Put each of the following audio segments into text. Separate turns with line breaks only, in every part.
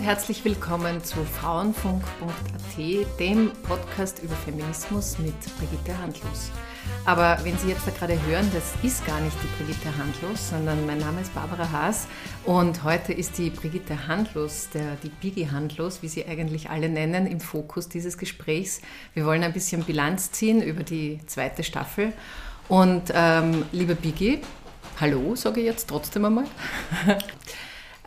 und herzlich willkommen zu Frauenfunk.at, dem Podcast über Feminismus mit Brigitte Handlos. Aber wenn Sie jetzt da gerade hören, das ist gar nicht die Brigitte Handlos, sondern mein Name ist Barbara Haas und heute ist die Brigitte Handlos, der, die Biggie Handlos, wie sie eigentlich alle nennen, im Fokus dieses Gesprächs. Wir wollen ein bisschen Bilanz ziehen über die zweite Staffel. Und ähm, liebe Biggie, hallo, sage ich jetzt trotzdem einmal.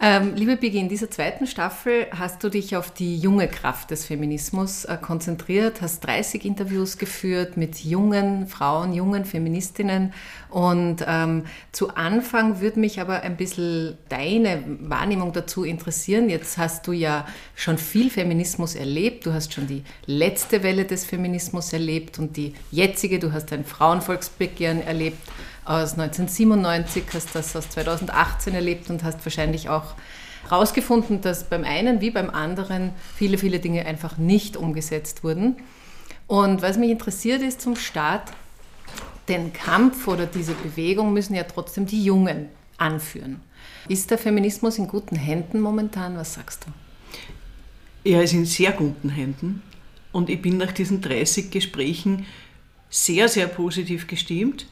Ähm, liebe Biggie, in dieser zweiten Staffel hast du dich auf die junge Kraft des Feminismus äh, konzentriert, hast 30 Interviews geführt mit jungen Frauen, jungen Feministinnen. Und ähm, zu Anfang würde mich aber ein bisschen deine Wahrnehmung dazu interessieren. Jetzt hast du ja schon viel Feminismus erlebt. Du hast schon die letzte Welle des Feminismus erlebt und die jetzige. Du hast ein Frauenvolksbegehren erlebt aus 1997, hast das aus 2018 erlebt und hast wahrscheinlich auch herausgefunden, dass beim einen wie beim anderen viele, viele Dinge einfach nicht umgesetzt wurden. Und was mich interessiert ist zum Start, den Kampf oder diese Bewegung müssen ja trotzdem die Jungen anführen. Ist der Feminismus in guten Händen momentan? Was sagst du?
Er ist in sehr guten Händen und ich bin nach diesen 30 Gesprächen sehr, sehr positiv gestimmt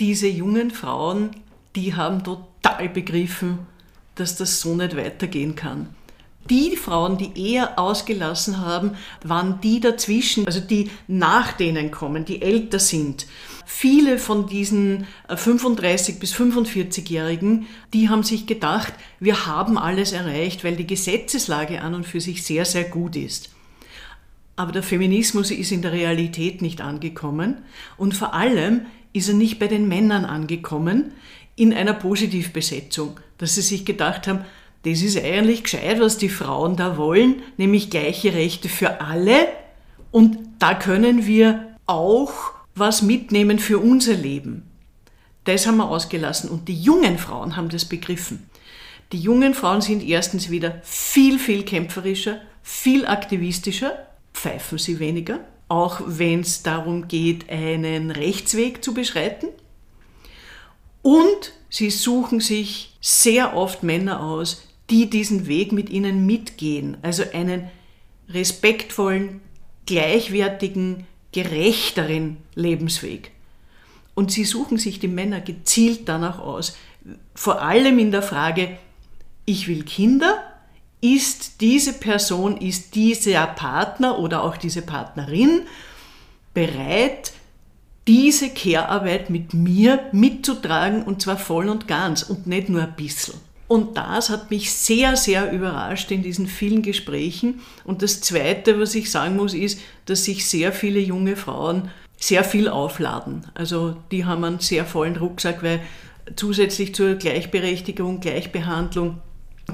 diese jungen Frauen, die haben total begriffen, dass das so nicht weitergehen kann. Die Frauen, die eher ausgelassen haben, waren die dazwischen, also die nach denen kommen, die älter sind. Viele von diesen 35 äh, bis 45-Jährigen, die haben sich gedacht, wir haben alles erreicht, weil die Gesetzeslage an und für sich sehr, sehr gut ist. Aber der Feminismus ist in der Realität nicht angekommen und vor allem ist er nicht bei den Männern angekommen in einer Positivbesetzung, dass sie sich gedacht haben, das ist eigentlich gescheit, was die Frauen da wollen, nämlich gleiche Rechte für alle und da können wir auch was mitnehmen für unser Leben. Das haben wir ausgelassen und die jungen Frauen haben das begriffen. Die jungen Frauen sind erstens wieder viel, viel kämpferischer, viel aktivistischer, pfeifen sie weniger, auch wenn es darum geht, einen Rechtsweg zu beschreiten. Und sie suchen sich sehr oft Männer aus, die diesen Weg mit ihnen mitgehen, also einen respektvollen, gleichwertigen, gerechteren Lebensweg. Und sie suchen sich die Männer gezielt danach aus, vor allem in der Frage, ich will Kinder, ist diese Person, ist dieser Partner oder auch diese Partnerin bereit, diese Care-Arbeit mit mir mitzutragen und zwar voll und ganz und nicht nur ein bisschen. Und das hat mich sehr, sehr überrascht in diesen vielen Gesprächen. Und das Zweite, was ich sagen muss, ist, dass sich sehr viele junge Frauen sehr viel aufladen. Also die haben einen sehr vollen Rucksack, weil zusätzlich zur Gleichberechtigung, Gleichbehandlung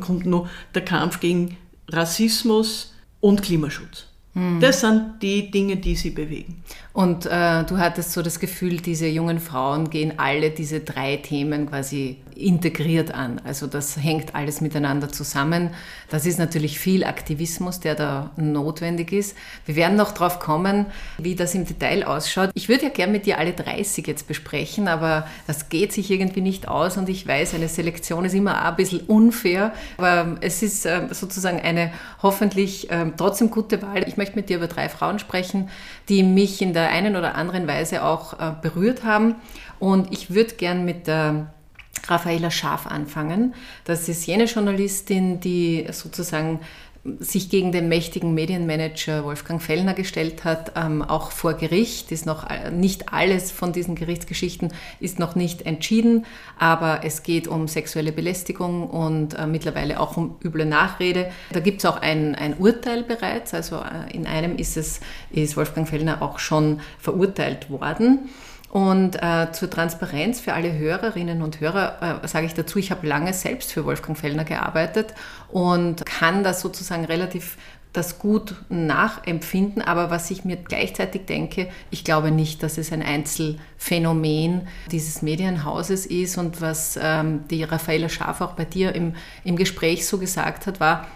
kommt noch der Kampf gegen Rassismus und Klimaschutz. Hm. Das sind die Dinge, die sie bewegen.
Und äh, du hattest so das Gefühl, diese jungen Frauen gehen alle diese drei Themen quasi integriert an. Also das hängt alles miteinander zusammen. Das ist natürlich viel Aktivismus, der da notwendig ist. Wir werden noch drauf kommen, wie das im Detail ausschaut. Ich würde ja gerne mit dir alle 30 jetzt besprechen, aber das geht sich irgendwie nicht aus und ich weiß, eine Selektion ist immer ein bisschen unfair, aber es ist äh, sozusagen eine hoffentlich äh, trotzdem gute Wahl. Ich möchte mit dir über drei Frauen sprechen, die mich in der einen oder anderen Weise auch äh, berührt haben und ich würde gern mit der Raffaela Schaf anfangen. Das ist jene Journalistin, die sozusagen sich gegen den mächtigen Medienmanager Wolfgang Fellner gestellt hat, ähm, auch vor Gericht. Ist noch äh, nicht alles von diesen Gerichtsgeschichten ist noch nicht entschieden, aber es geht um sexuelle Belästigung und äh, mittlerweile auch um üble Nachrede. Da gibt es auch ein, ein Urteil bereits. Also äh, in einem ist es ist Wolfgang Fellner auch schon verurteilt worden. Und äh, zur Transparenz für alle Hörerinnen und Hörer äh, sage ich dazu, ich habe lange selbst für Wolfgang Fellner gearbeitet und kann das sozusagen relativ das gut nachempfinden, aber was ich mir gleichzeitig denke, ich glaube nicht, dass es ein Einzelfenomen dieses Medienhauses ist. Und was ähm, die Raffaella Schaf auch bei dir im, im Gespräch so gesagt hat, war,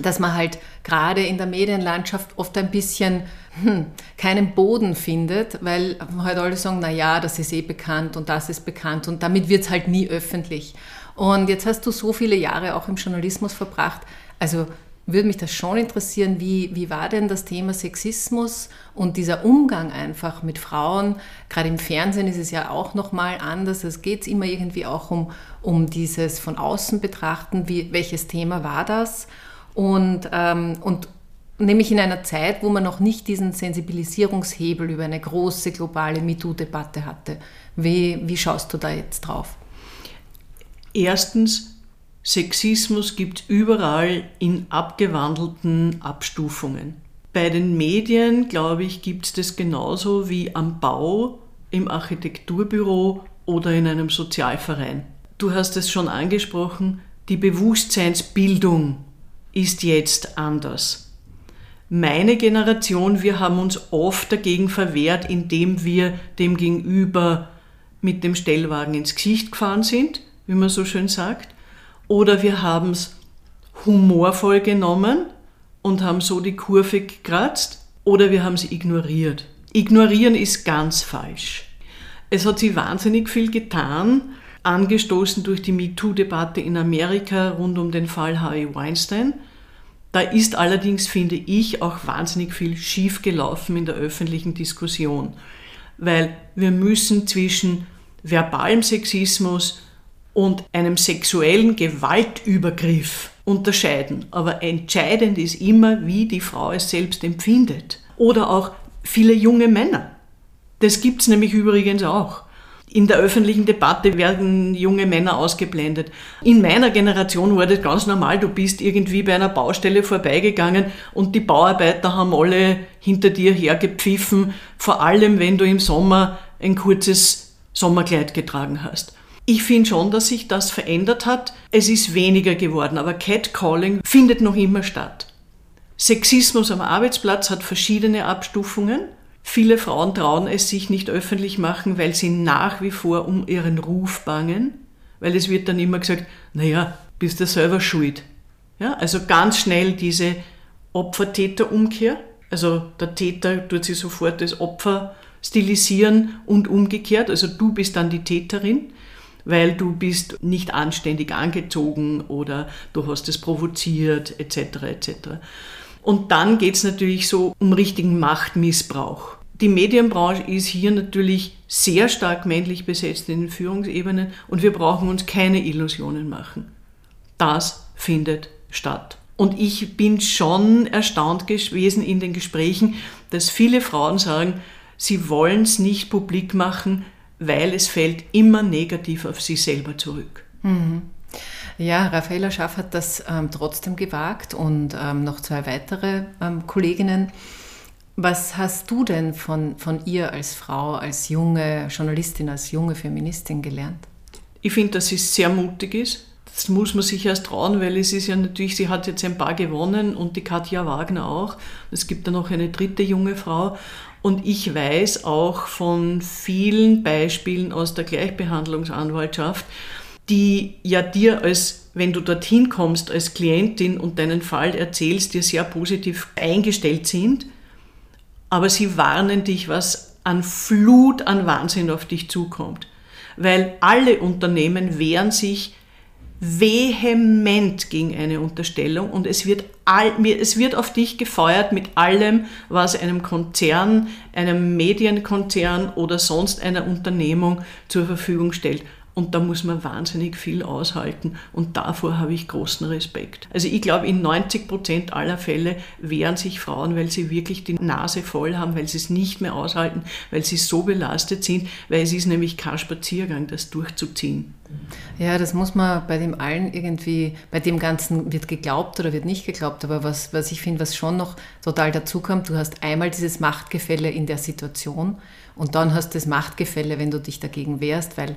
dass man halt gerade in der Medienlandschaft oft ein bisschen hm, keinen Boden findet, weil halt alle sagen, na ja, das ist eh bekannt und das ist bekannt und damit wird es halt nie öffentlich. Und jetzt hast du so viele Jahre auch im Journalismus verbracht. Also würde mich das schon interessieren, wie, wie war denn das Thema Sexismus und dieser Umgang einfach mit Frauen? Gerade im Fernsehen ist es ja auch nochmal anders. Es geht immer irgendwie auch um, um dieses von außen betrachten, wie, welches Thema war das? Und, ähm, und nämlich in einer Zeit, wo man noch nicht diesen Sensibilisierungshebel über eine große globale MeToo-Debatte hatte. Wie, wie schaust du da jetzt drauf?
Erstens, Sexismus gibt überall in abgewandelten Abstufungen. Bei den Medien, glaube ich, gibt es das genauso wie am Bau, im Architekturbüro oder in einem Sozialverein. Du hast es schon angesprochen, die Bewusstseinsbildung ist jetzt anders. Meine Generation, wir haben uns oft dagegen verwehrt, indem wir dem Gegenüber mit dem Stellwagen ins Gesicht gefahren sind, wie man so schön sagt. Oder wir haben es humorvoll genommen und haben so die Kurve gekratzt. Oder wir haben sie ignoriert. Ignorieren ist ganz falsch. Es hat sich wahnsinnig viel getan, angestoßen durch die MeToo-Debatte in Amerika rund um den Fall Harvey Weinstein. Da ist allerdings, finde ich, auch wahnsinnig viel schiefgelaufen in der öffentlichen Diskussion, weil wir müssen zwischen verbalem Sexismus und einem sexuellen Gewaltübergriff unterscheiden. Aber entscheidend ist immer, wie die Frau es selbst empfindet. Oder auch viele junge Männer. Das gibt es nämlich übrigens auch. In der öffentlichen Debatte werden junge Männer ausgeblendet. In meiner Generation war das ganz normal. Du bist irgendwie bei einer Baustelle vorbeigegangen und die Bauarbeiter haben alle hinter dir hergepfiffen, vor allem wenn du im Sommer ein kurzes Sommerkleid getragen hast. Ich finde schon, dass sich das verändert hat. Es ist weniger geworden, aber Catcalling findet noch immer statt. Sexismus am Arbeitsplatz hat verschiedene Abstufungen. Viele Frauen trauen es sich nicht öffentlich machen, weil sie nach wie vor um ihren Ruf bangen, weil es wird dann immer gesagt, naja, bist du selber schuld. Ja, also ganz schnell diese Opfer-Täter-Umkehr. Also der Täter tut sich sofort das Opfer stilisieren und umgekehrt. Also du bist dann die Täterin weil du bist nicht anständig angezogen oder du hast es provoziert etc. etc. Und dann geht es natürlich so um richtigen Machtmissbrauch. Die Medienbranche ist hier natürlich sehr stark männlich besetzt in den Führungsebenen und wir brauchen uns keine Illusionen machen. Das findet statt. Und ich bin schon erstaunt gewesen in den Gesprächen, dass viele Frauen sagen, sie wollen es nicht publik machen, weil es fällt immer negativ auf sie selber zurück.
Mhm. Ja, Raffaella Schaff hat das ähm, trotzdem gewagt und ähm, noch zwei weitere ähm, Kolleginnen. Was hast du denn von, von ihr als Frau, als junge Journalistin, als junge Feministin gelernt?
Ich finde, dass sie sehr mutig ist. Das muss man sich erst trauen, weil es ist ja natürlich, sie hat jetzt ein paar gewonnen und die Katja Wagner auch. Es gibt da noch eine dritte junge Frau. Und ich weiß auch von vielen Beispielen aus der Gleichbehandlungsanwaltschaft, die ja dir als, wenn du dorthin kommst, als Klientin und deinen Fall erzählst, dir sehr positiv eingestellt sind, aber sie warnen dich, was an Flut an Wahnsinn auf dich zukommt. Weil alle Unternehmen wehren sich vehement gegen eine Unterstellung und es wird, all, es wird auf dich gefeuert mit allem, was einem Konzern, einem Medienkonzern oder sonst einer Unternehmung zur Verfügung stellt. Und da muss man wahnsinnig viel aushalten. Und davor habe ich großen Respekt. Also ich glaube, in 90 Prozent aller Fälle wehren sich Frauen, weil sie wirklich die Nase voll haben, weil sie es nicht mehr aushalten, weil sie so belastet sind, weil es ist nämlich kein Spaziergang, das durchzuziehen.
Ja, das muss man bei dem allen irgendwie, bei dem Ganzen wird geglaubt oder wird nicht geglaubt, aber was, was ich finde, was schon noch total dazukommt, du hast einmal dieses Machtgefälle in der Situation und dann hast du das Machtgefälle, wenn du dich dagegen wehrst, weil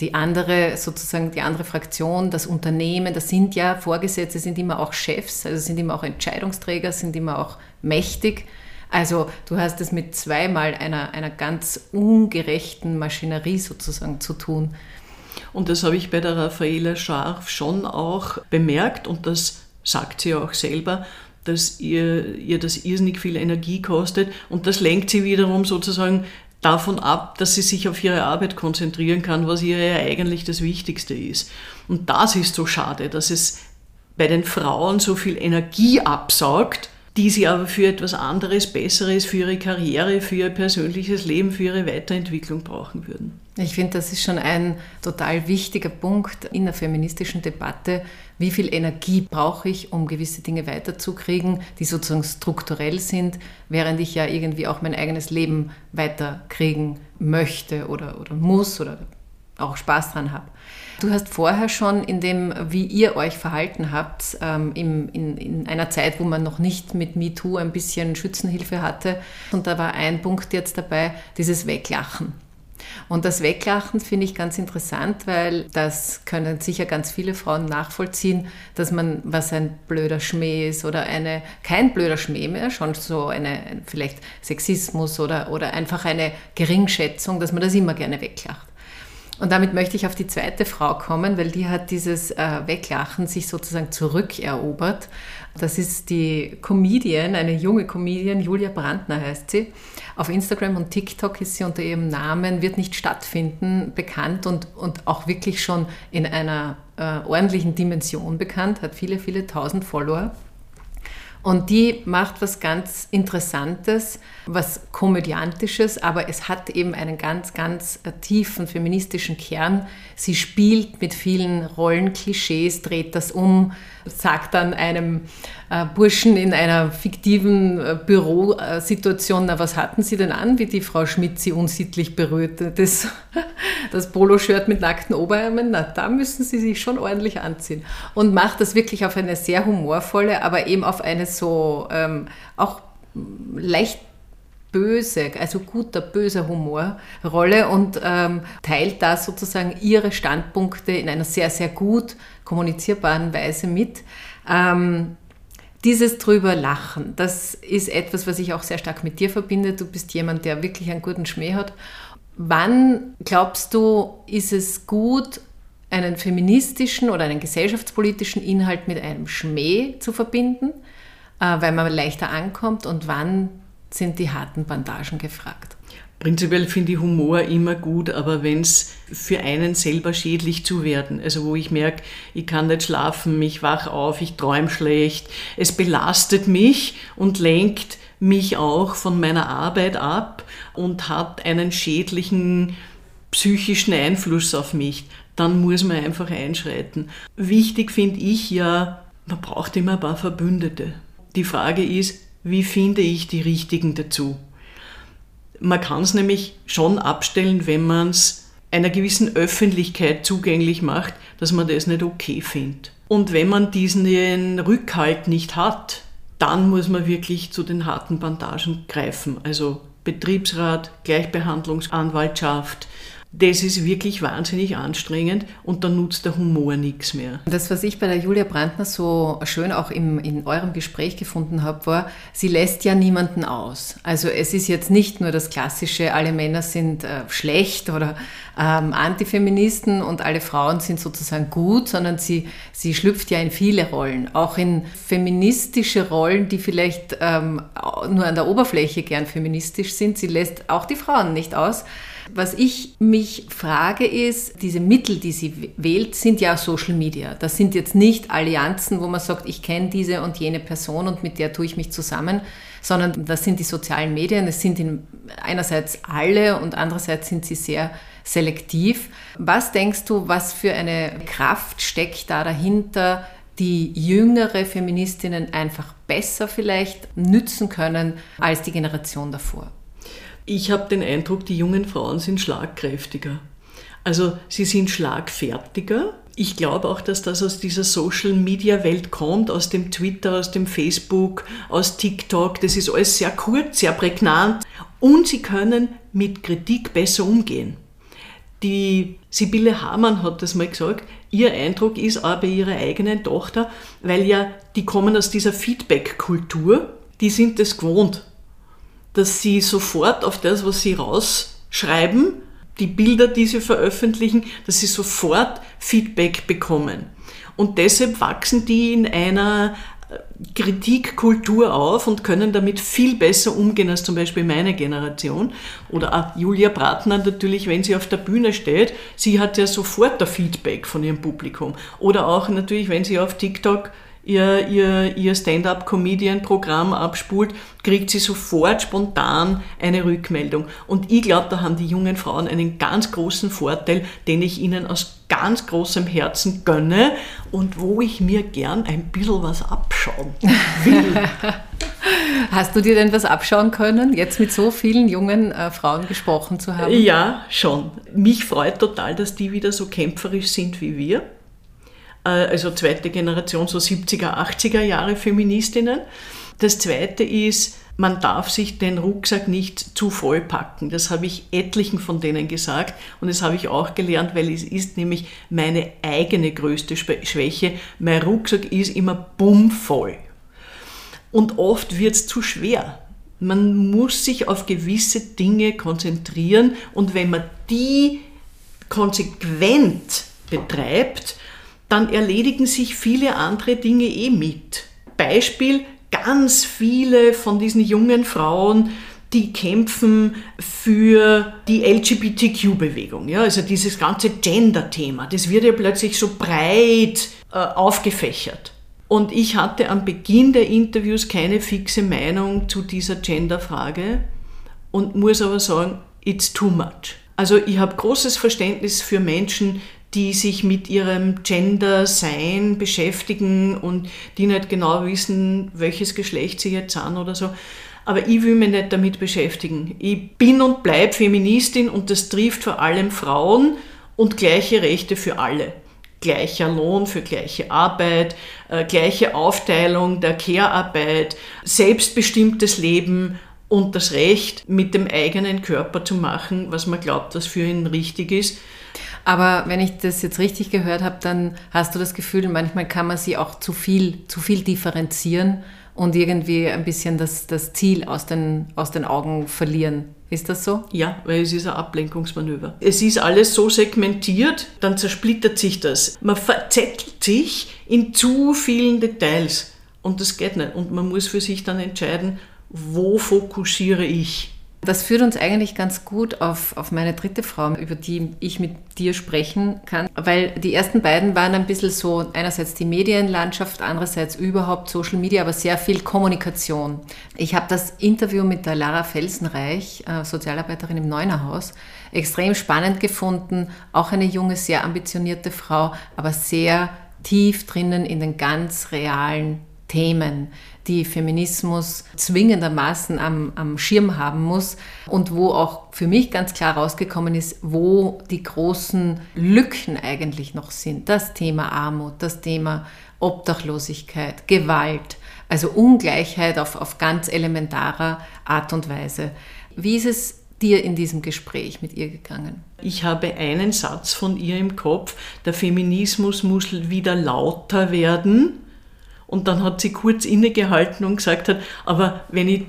die andere, sozusagen die andere Fraktion, das Unternehmen, das sind ja Vorgesetzte, sind immer auch Chefs, also sind immer auch Entscheidungsträger, sind immer auch mächtig. Also du hast es mit zweimal einer, einer ganz ungerechten Maschinerie sozusagen zu tun.
Und das habe ich bei der Raffaela Scharf schon auch bemerkt und das sagt sie auch selber, dass ihr, ihr das irrsinnig viel Energie kostet und das lenkt sie wiederum sozusagen davon ab, dass sie sich auf ihre Arbeit konzentrieren kann, was ihr ja eigentlich das Wichtigste ist. Und das ist so schade, dass es bei den Frauen so viel Energie absaugt, die sie aber für etwas anderes, Besseres, für ihre Karriere, für ihr persönliches Leben, für ihre Weiterentwicklung brauchen würden.
Ich finde, das ist schon ein total wichtiger Punkt in der feministischen Debatte. Wie viel Energie brauche ich, um gewisse Dinge weiterzukriegen, die sozusagen strukturell sind, während ich ja irgendwie auch mein eigenes Leben weiterkriegen möchte oder, oder muss oder auch Spaß dran habe. Du hast vorher schon in dem, wie ihr euch verhalten habt, ähm, im, in, in, einer Zeit, wo man noch nicht mit MeToo ein bisschen Schützenhilfe hatte. Und da war ein Punkt jetzt dabei, dieses Weglachen. Und das Weglachen finde ich ganz interessant, weil das können sicher ganz viele Frauen nachvollziehen, dass man, was ein blöder Schmäh ist oder eine, kein blöder Schmäh mehr, schon so eine, vielleicht Sexismus oder, oder einfach eine Geringschätzung, dass man das immer gerne weglacht. Und damit möchte ich auf die zweite Frau kommen, weil die hat dieses äh, Weglachen sich sozusagen zurückerobert. Das ist die Comedian, eine junge Comedian, Julia Brandner heißt sie. Auf Instagram und TikTok ist sie unter ihrem Namen Wird nicht stattfinden bekannt und, und auch wirklich schon in einer äh, ordentlichen Dimension bekannt, hat viele, viele tausend Follower. Und die macht was ganz Interessantes, was Komödiantisches, aber es hat eben einen ganz, ganz äh, tiefen feministischen Kern. Sie spielt mit vielen Rollenklischees, dreht das um, sagt dann einem äh, Burschen in einer fiktiven äh, Bürosituation, na was hatten Sie denn an, wie die Frau Schmidt Sie unsittlich berührte? Das, das Poloshirt mit nackten Oberarmen, na da müssen Sie sich schon ordentlich anziehen. Und macht das wirklich auf eine sehr humorvolle, aber eben auf eine so ähm, auch leicht böse, also guter, böser Humor Rolle und ähm, teilt da sozusagen ihre Standpunkte in einer sehr, sehr gut kommunizierbaren Weise mit. Ähm, dieses drüber lachen, das ist etwas, was ich auch sehr stark mit dir verbinde. Du bist jemand, der wirklich einen guten Schmäh hat. Wann glaubst du, ist es gut, einen feministischen oder einen gesellschaftspolitischen Inhalt mit einem Schmäh zu verbinden, äh, weil man leichter ankommt? Und wann sind die harten Bandagen gefragt?
Prinzipiell finde ich Humor immer gut, aber wenn es für einen selber schädlich zu werden, also wo ich merke, ich kann nicht schlafen, ich wach auf, ich träume schlecht, es belastet mich und lenkt mich auch von meiner Arbeit ab und hat einen schädlichen psychischen Einfluss auf mich, dann muss man einfach einschreiten. Wichtig finde ich ja, man braucht immer ein paar Verbündete. Die Frage ist, wie finde ich die richtigen dazu? Man kann es nämlich schon abstellen, wenn man es einer gewissen Öffentlichkeit zugänglich macht, dass man das nicht okay findet. Und wenn man diesen Rückhalt nicht hat, dann muss man wirklich zu den harten Bandagen greifen. Also Betriebsrat, Gleichbehandlungsanwaltschaft, das ist wirklich wahnsinnig anstrengend und dann nutzt der Humor nichts mehr.
Das, was ich bei der Julia Brandner so schön auch im, in eurem Gespräch gefunden habe, war, sie lässt ja niemanden aus. Also es ist jetzt nicht nur das klassische, alle Männer sind äh, schlecht oder ähm, Antifeministen und alle Frauen sind sozusagen gut, sondern sie, sie schlüpft ja in viele Rollen, auch in feministische Rollen, die vielleicht ähm, nur an der Oberfläche gern feministisch sind. Sie lässt auch die Frauen nicht aus. Was ich mich frage ist, diese Mittel, die sie wählt, sind ja Social Media. Das sind jetzt nicht Allianzen, wo man sagt, ich kenne diese und jene Person und mit der tue ich mich zusammen, sondern das sind die sozialen Medien. Es sind einerseits alle und andererseits sind sie sehr selektiv. Was denkst du, was für eine Kraft steckt da dahinter, die jüngere Feministinnen einfach besser vielleicht nützen können als die Generation davor?
Ich habe den Eindruck, die jungen Frauen sind schlagkräftiger. Also sie sind schlagfertiger. Ich glaube auch, dass das aus dieser Social-Media-Welt kommt, aus dem Twitter, aus dem Facebook, aus TikTok. Das ist alles sehr kurz, sehr prägnant. Und sie können mit Kritik besser umgehen. Die Sibylle Hamann hat das mal gesagt. Ihr Eindruck ist auch bei ihrer eigenen Tochter, weil ja die kommen aus dieser Feedback-Kultur, die sind es gewohnt dass sie sofort auf das, was sie rausschreiben, die Bilder, die sie veröffentlichen, dass sie sofort Feedback bekommen. Und deshalb wachsen die in einer äh, Kritikkultur auf und können damit viel besser umgehen als zum Beispiel meine Generation. Oder auch Julia Bratner natürlich, wenn sie auf der Bühne steht, sie hat ja sofort ein Feedback von ihrem Publikum. Oder auch natürlich, wenn sie auf TikTok ihr, ihr, ihr Stand-up-Comedian-Programm abspult, kriegt sie sofort spontan eine Rückmeldung. Und ich glaube, da haben die jungen Frauen einen ganz großen Vorteil, den ich ihnen aus ganz großem Herzen gönne und wo ich mir gern ein bisschen was abschauen will.
Hast du dir denn was abschauen können, jetzt mit so vielen jungen äh, Frauen gesprochen zu haben?
Ja, schon. Mich freut total, dass die wieder so kämpferisch sind wie wir. Äh, also zweite Generation, so 70er, 80er Jahre Feministinnen. Das zweite ist, man darf sich den Rucksack nicht zu voll packen. Das habe ich etlichen von denen gesagt und das habe ich auch gelernt, weil es ist nämlich meine eigene größte Schwäche. Mein Rucksack ist immer bummvoll. Und oft wird es zu schwer. Man muss sich auf gewisse Dinge konzentrieren und wenn man die konsequent betreibt, dann erledigen sich viele andere Dinge eh mit. Beispiel, ganz viele von diesen jungen Frauen, die kämpfen für die LGBTQ-Bewegung. Ja, also dieses ganze Gender-Thema, das wird ja plötzlich so breit äh, aufgefächert. Und ich hatte am Beginn der Interviews keine fixe Meinung zu dieser Gender-Frage und muss aber sagen, it's too much. Also ich habe großes Verständnis für Menschen, die sich mit ihrem Gender-Sein beschäftigen und die nicht genau wissen, welches Geschlecht sie jetzt sind oder so. Aber ich will mich nicht damit beschäftigen. Ich bin und bleibe Feministin und das trifft vor allem Frauen und gleiche Rechte für alle gleicher Lohn für gleiche Arbeit, äh, gleiche Aufteilung der Care-Arbeit, selbstbestimmtes Leben und das Recht, mit dem eigenen Körper zu machen, was man glaubt, was für ihn richtig ist.
Aber wenn ich das jetzt richtig gehört habe, dann hast du das Gefühl, manchmal kann man sie auch zu viel, zu viel differenzieren und irgendwie ein bisschen das, das Ziel aus den, aus den Augen verlieren. Ist das so?
Ja, weil es ist ein Ablenkungsmanöver. Es ist alles so segmentiert, dann zersplittert sich das. Man verzettelt sich in zu vielen Details und das geht nicht. Und man muss für sich dann entscheiden, wo fokussiere ich.
Das führt uns eigentlich ganz gut auf, auf meine dritte Frau, über die ich mit dir sprechen kann, weil die ersten beiden waren ein bisschen so, einerseits die Medienlandschaft, andererseits überhaupt Social Media, aber sehr viel Kommunikation. Ich habe das Interview mit der Lara Felsenreich, äh, Sozialarbeiterin im Neunerhaus, extrem spannend gefunden. Auch eine junge, sehr ambitionierte Frau, aber sehr tief drinnen in den ganz realen Themen, die Feminismus zwingendermaßen am, am Schirm haben muss und wo auch für mich ganz klar rausgekommen ist, wo die großen Lücken eigentlich noch sind. Das Thema Armut, das Thema Obdachlosigkeit, Gewalt, also Ungleichheit auf, auf ganz elementarer Art und Weise. Wie ist es dir in diesem Gespräch mit ihr gegangen?
Ich habe einen Satz von ihr im Kopf, der Feminismus muss wieder lauter werden und dann hat sie kurz innegehalten und gesagt hat, aber wenn ich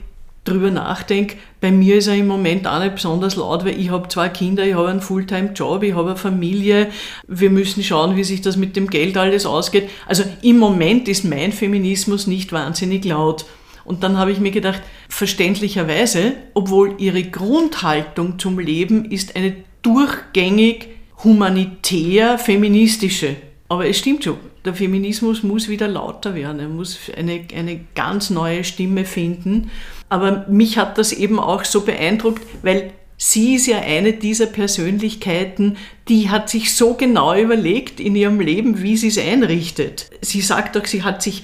drüber nachdenke, bei mir ist er im Moment auch nicht besonders laut, weil ich habe zwei Kinder, ich habe einen Fulltime-Job, ich habe eine Familie, wir müssen schauen, wie sich das mit dem Geld alles ausgeht. Also im Moment ist mein Feminismus nicht wahnsinnig laut. Und dann habe ich mir gedacht, verständlicherweise, obwohl ihre Grundhaltung zum Leben ist eine durchgängig humanitär feministische. Aber es stimmt schon, der Feminismus muss wieder lauter werden, er muss eine, eine ganz neue Stimme finden. Aber mich hat das eben auch so beeindruckt, weil sie ist ja eine dieser Persönlichkeiten, die hat sich so genau überlegt in ihrem Leben, wie sie es einrichtet. Sie sagt doch, sie hat sich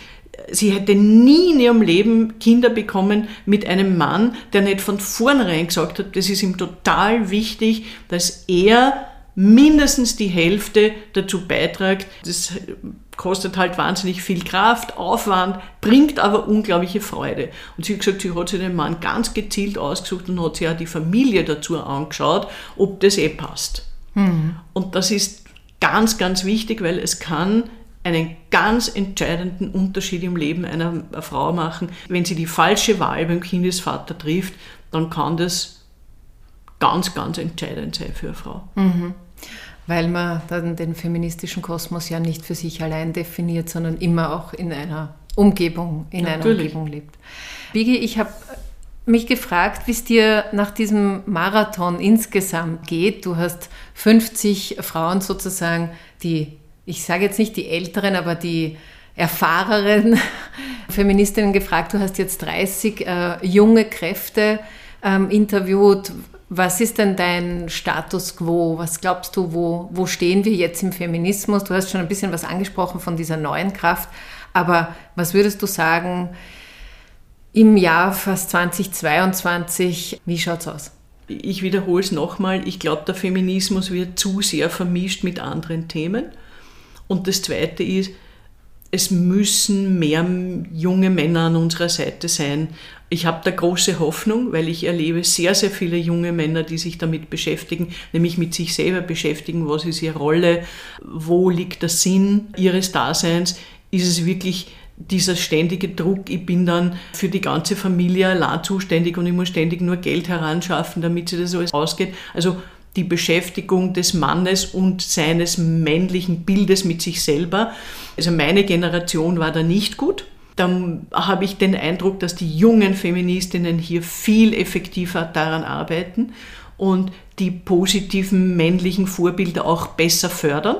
sie hätte nie in ihrem Leben Kinder bekommen mit einem Mann, der nicht von vornherein gesagt hat, das ist ihm total wichtig, dass er mindestens die Hälfte dazu beiträgt. Das kostet halt wahnsinnig viel Kraft, Aufwand, bringt aber unglaubliche Freude. Und sie hat gesagt, sie hat sich den Mann ganz gezielt ausgesucht und hat sich auch die Familie dazu angeschaut, ob das eh passt. Mhm. Und das ist ganz, ganz wichtig, weil es kann einen ganz entscheidenden Unterschied im Leben einer Frau machen. Wenn sie die falsche Wahl beim Kindesvater trifft, dann kann das ganz, ganz entscheidend sein für eine Frau.
Mhm weil man dann den feministischen Kosmos ja nicht für sich allein definiert, sondern immer auch in einer Umgebung, in Natürlich. einer Umgebung lebt. Bigi, ich habe mich gefragt, wie es dir nach diesem Marathon insgesamt geht. Du hast 50 Frauen sozusagen, die, ich sage jetzt nicht die Älteren, aber die, erfahrenen Feministinnen gefragt. Du hast jetzt 30 äh, junge Kräfte ähm, interviewt. Was ist denn dein Status quo? Was glaubst du, wo, wo stehen wir jetzt im Feminismus? Du hast schon ein bisschen was angesprochen von dieser neuen Kraft, aber was würdest du sagen im Jahr fast 2022? Wie schaut es aus?
Ich wiederhole es nochmal, ich glaube, der Feminismus wird zu sehr vermischt mit anderen Themen. Und das Zweite ist, es müssen mehr junge Männer an unserer Seite sein. Ich habe da große Hoffnung, weil ich erlebe sehr, sehr viele junge Männer, die sich damit beschäftigen, nämlich mit sich selber beschäftigen, was ist ihre Rolle, wo liegt der Sinn ihres Daseins, ist es wirklich dieser ständige Druck, ich bin dann für die ganze Familie allein zuständig und ich muss ständig nur Geld heranschaffen, damit sich das alles ausgeht. Also die Beschäftigung des Mannes und seines männlichen Bildes mit sich selber. Also meine Generation war da nicht gut. Dann habe ich den Eindruck, dass die jungen Feministinnen hier viel effektiver daran arbeiten und die positiven männlichen Vorbilder auch besser fördern.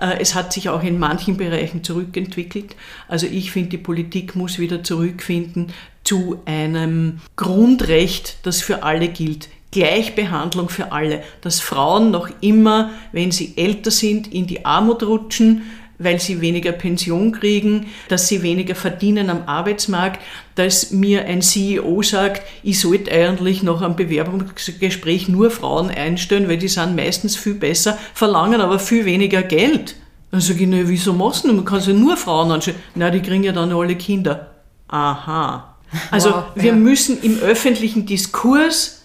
Äh, es hat sich auch in manchen Bereichen zurückentwickelt. Also ich finde, die Politik muss wieder zurückfinden zu einem Grundrecht, das für alle gilt. Gleichbehandlung für alle, dass Frauen noch immer, wenn sie älter sind, in die Armut rutschen, weil sie weniger Pension kriegen, dass sie weniger verdienen am Arbeitsmarkt, dass mir ein CEO sagt, ich sollte eigentlich noch am Bewerbungsgespräch nur Frauen einstellen, weil die sind meistens viel besser, verlangen aber viel weniger Geld. Dann sage ich, na, wieso machst du? Man kann ja nur Frauen anstellen. Na, die kriegen ja dann alle Kinder. Aha. Also wow, wir ja. müssen im öffentlichen Diskurs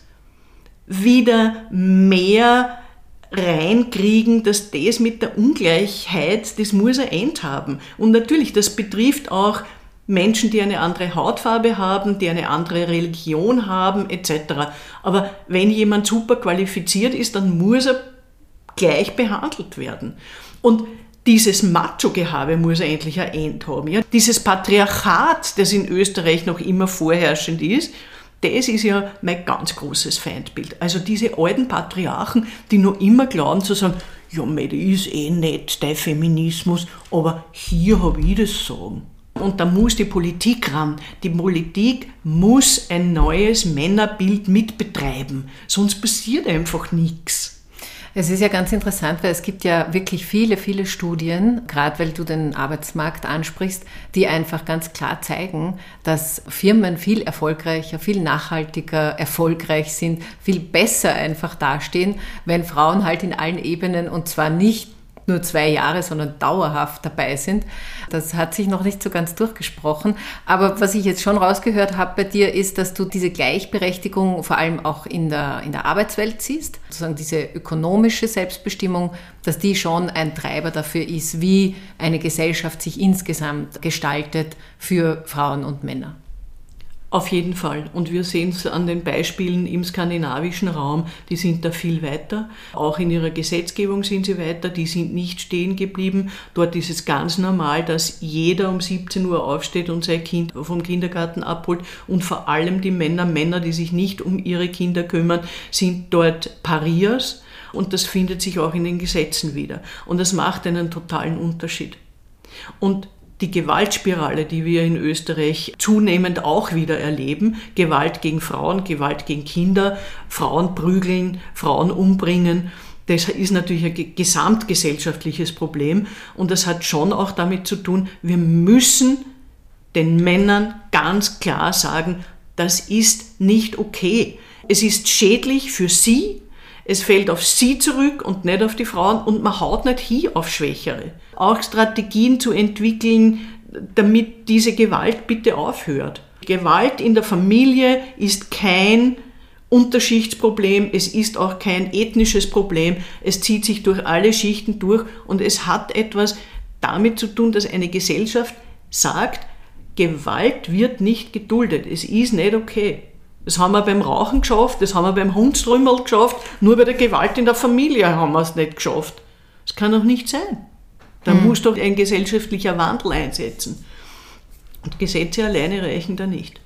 wieder mehr reinkriegen, dass das mit der Ungleichheit, das muss ein End haben. Und natürlich, das betrifft auch Menschen, die eine andere Hautfarbe haben, die eine andere Religion haben, etc. Aber wenn jemand super qualifiziert ist, dann muss er gleich behandelt werden. Und dieses Macho-Gehabe muss endlich ein End haben. Ja? Dieses Patriarchat, das in Österreich noch immer vorherrschend ist, das ist ja mein ganz großes Feindbild. Also diese alten Patriarchen, die noch immer glauben zu sagen, ja, mei, das ist eh nett, der Feminismus, aber hier habe ich das Sagen. Und da muss die Politik ran. Die Politik muss ein neues Männerbild mitbetreiben, sonst passiert einfach nichts.
Es ist ja ganz interessant, weil es gibt ja wirklich viele, viele Studien, gerade weil du den Arbeitsmarkt ansprichst, die einfach ganz klar zeigen, dass Firmen viel erfolgreicher, viel nachhaltiger erfolgreich sind, viel besser einfach dastehen, wenn Frauen halt in allen Ebenen und zwar nicht nur zwei Jahre, sondern dauerhaft dabei sind. Das hat sich noch nicht so ganz durchgesprochen. Aber was ich jetzt schon rausgehört habe bei dir, ist, dass du diese Gleichberechtigung vor allem auch in der, in der Arbeitswelt siehst. Sozusagen diese ökonomische Selbstbestimmung, dass die schon ein Treiber dafür ist, wie eine Gesellschaft sich insgesamt gestaltet für Frauen und Männer.
Auf jeden Fall. Und wir sehen es an den Beispielen im skandinavischen Raum, die sind da viel weiter. Auch in ihrer Gesetzgebung sind sie weiter, die sind nicht stehen geblieben. Dort ist es ganz normal, dass jeder um 17 Uhr aufsteht und sein Kind vom Kindergarten abholt. Und vor allem die Männer, Männer, die sich nicht um ihre Kinder kümmern, sind dort Parias. Und das findet sich auch in den Gesetzen wieder. Und das macht einen totalen Unterschied. Und die Gewaltspirale, die wir in Österreich zunehmend auch wieder erleben, Gewalt gegen Frauen, Gewalt gegen Kinder, Frauen prügeln, Frauen umbringen, das ist natürlich ein gesamtgesellschaftliches Problem und das hat schon auch damit zu tun, wir müssen den Männern ganz klar sagen, das ist nicht okay. Es ist schädlich für sie, es fällt auf sie zurück und nicht auf die Frauen und man haut nicht hin auf Schwächere. Auch Strategien zu entwickeln, damit diese Gewalt bitte aufhört. Gewalt in der Familie ist kein Unterschichtsproblem, es ist auch kein ethnisches Problem, es zieht sich durch alle Schichten durch und es hat etwas damit zu tun, dass eine Gesellschaft sagt, Gewalt wird nicht geduldet, es ist nicht okay. Das haben wir beim Rauchen geschafft, das haben wir beim Hundstrümmel geschafft, nur bei der Gewalt in der Familie haben wir es nicht geschafft. Das kann doch nicht sein. Da hm. muss doch ein gesellschaftlicher Wandel einsetzen. Und Gesetze alleine reichen da nicht.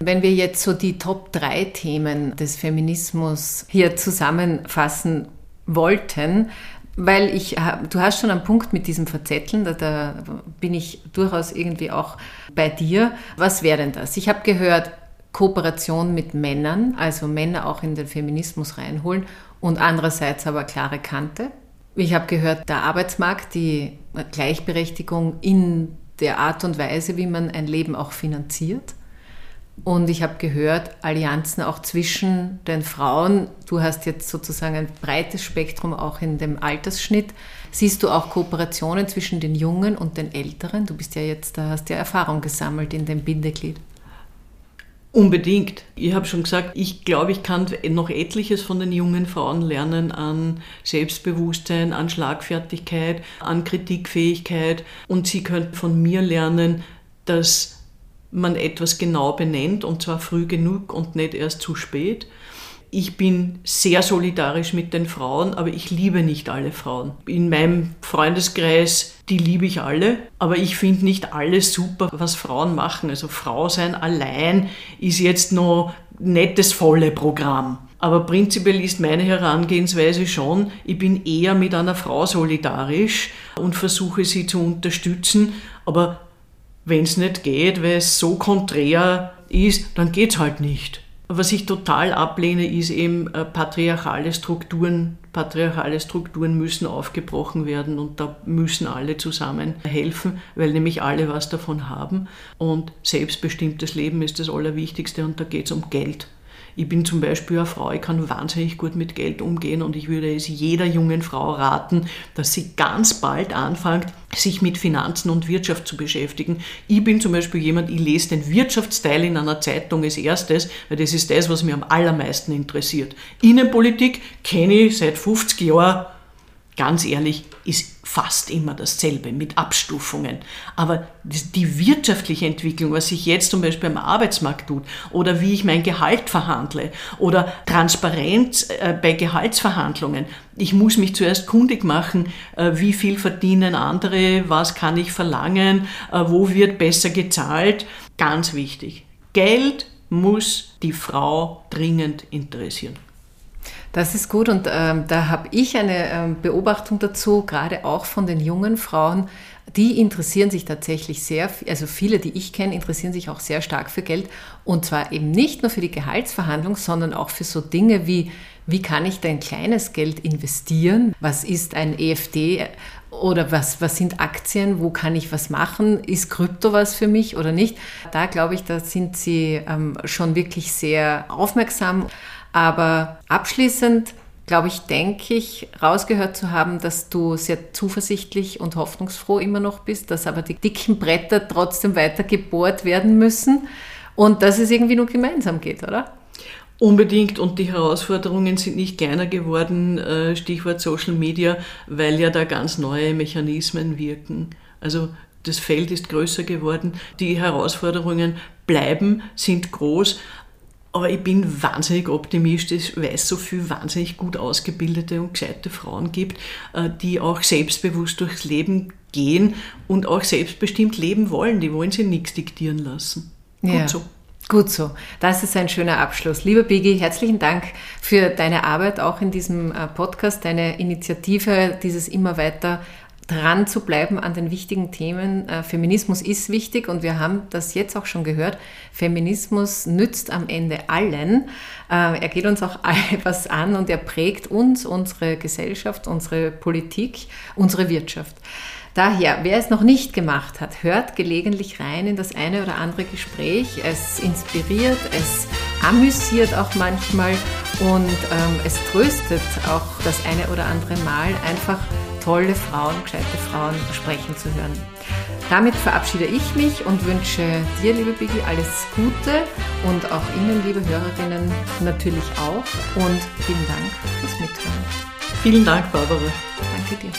Wenn wir jetzt so die Top 3 Themen des Feminismus hier zusammenfassen wollten, weil ich, du hast schon einen Punkt mit diesem Verzetteln, da, da bin ich durchaus irgendwie auch bei dir. Was wäre denn das? Ich habe gehört, Kooperation mit Männern, also Männer auch in den Feminismus reinholen und andererseits aber klare Kante. Ich habe gehört, der Arbeitsmarkt, die Gleichberechtigung in der Art und Weise, wie man ein Leben auch finanziert. Und ich habe gehört, Allianzen auch zwischen den Frauen. Du hast jetzt sozusagen ein breites Spektrum auch in dem Altersschnitt. Siehst du auch Kooperationen zwischen den Jungen und den Älteren? Du bist ja jetzt, da hast ja Erfahrung gesammelt in dem Bindeglied.
Unbedingt. Ich habe schon gesagt, ich glaube, ich kann noch etliches von den jungen Frauen lernen an Selbstbewusstsein, an Schlagfertigkeit, an Kritikfähigkeit. Und sie könnten von mir lernen, dass man etwas genau benennt und zwar früh genug und nicht erst zu spät. Ich bin sehr solidarisch mit den Frauen, aber ich liebe nicht alle Frauen. In meinem Freundeskreis, die liebe ich alle, aber ich finde nicht alles super, was Frauen machen. Also Frau sein allein ist jetzt noch das volle Programm. Aber prinzipiell ist meine Herangehensweise schon, ich bin eher mit einer Frau solidarisch und versuche sie zu unterstützen, aber wenn es nicht geht, weil es so konträr ist, dann geht es halt nicht. Was ich total ablehne, ist eben äh, patriarchale Strukturen. Patriarchale Strukturen müssen aufgebrochen werden und da müssen alle zusammen helfen, weil nämlich alle was davon haben. Und selbstbestimmtes Leben ist das Allerwichtigste und da geht es um Geld. Ich bin zum Beispiel eine Frau, ich kann wahnsinnig gut mit Geld umgehen und ich würde es jeder jungen Frau raten, dass sie ganz bald anfängt, sich mit Finanzen und Wirtschaft zu beschäftigen. Ich bin zum Beispiel jemand, ich lese den Wirtschaftsteil in einer Zeitung als erstes, weil das ist das, was mich am allermeisten interessiert. Innenpolitik kenne ich seit 50 Jahren ganz ehrlich, ist fast immer dasselbe mit Abstufungen. Aber die wirtschaftliche Entwicklung, was sich jetzt zum Beispiel am Arbeitsmarkt tut, oder wie ich mein Gehalt verhandle, oder Transparenz äh, bei Gehaltsverhandlungen. Ich muss mich zuerst kundig machen, äh, wie viel verdienen andere, was kann ich verlangen, äh, wo wird besser gezahlt. Ganz wichtig. Geld muss die Frau dringend interessieren.
Das ist gut und ähm, da habe ich eine ähm, Beobachtung dazu, gerade auch von den jungen Frauen. Die interessieren sich tatsächlich sehr, also viele, die ich kenne, interessieren sich auch sehr stark für Geld und zwar eben nicht nur für die Gehaltsverhandlung, sondern auch für so Dinge wie, wie kann ich dein kleines Geld investieren? Was ist ein EFD? Oder was, was sind Aktien? Wo kann ich was machen? Ist Krypto was für mich oder nicht? Da glaube ich, da sind sie ähm, schon wirklich sehr aufmerksam. Aber abschließend, glaube ich, denke ich, rausgehört zu haben, dass du sehr zuversichtlich und hoffnungsfroh immer noch bist, dass aber die dicken Bretter trotzdem weiter gebohrt werden müssen und dass es irgendwie nur gemeinsam geht, oder?
Unbedingt und die Herausforderungen sind nicht kleiner geworden, äh, Stichwort Social Media, weil ja da ganz neue Mechanismen wirken. Also das Feld ist größer geworden, die Herausforderungen bleiben, sind groß, aber ich bin wahnsinnig optimistisch, weil es so viele wahnsinnig gut ausgebildete und gescheite Frauen gibt, äh, die auch selbstbewusst durchs Leben gehen und auch selbstbestimmt leben wollen. Die wollen sich nichts diktieren lassen.
Gut ja. so. Gut so. Das ist ein schöner Abschluss. Lieber Bigi, herzlichen Dank für deine Arbeit auch in diesem äh, Podcast, deine Initiative, dieses immer weiter dran zu bleiben an den wichtigen Themen. Äh, Feminismus ist wichtig und wir haben das jetzt auch schon gehört. Feminismus nützt am Ende allen. Äh, er geht uns auch etwas an und er prägt uns, unsere Gesellschaft, unsere Politik, unsere Wirtschaft. Daher, wer es noch nicht gemacht hat, hört gelegentlich rein in das eine oder andere Gespräch. Es inspiriert, es amüsiert auch manchmal und ähm, es tröstet auch das eine oder andere Mal einfach tolle Frauen, gescheite Frauen sprechen zu hören. Damit verabschiede ich mich und wünsche dir, liebe Biggie, alles Gute und auch Ihnen, liebe Hörerinnen, natürlich auch. Und vielen Dank fürs Mithören.
Vielen Dank, Barbara.
Danke dir.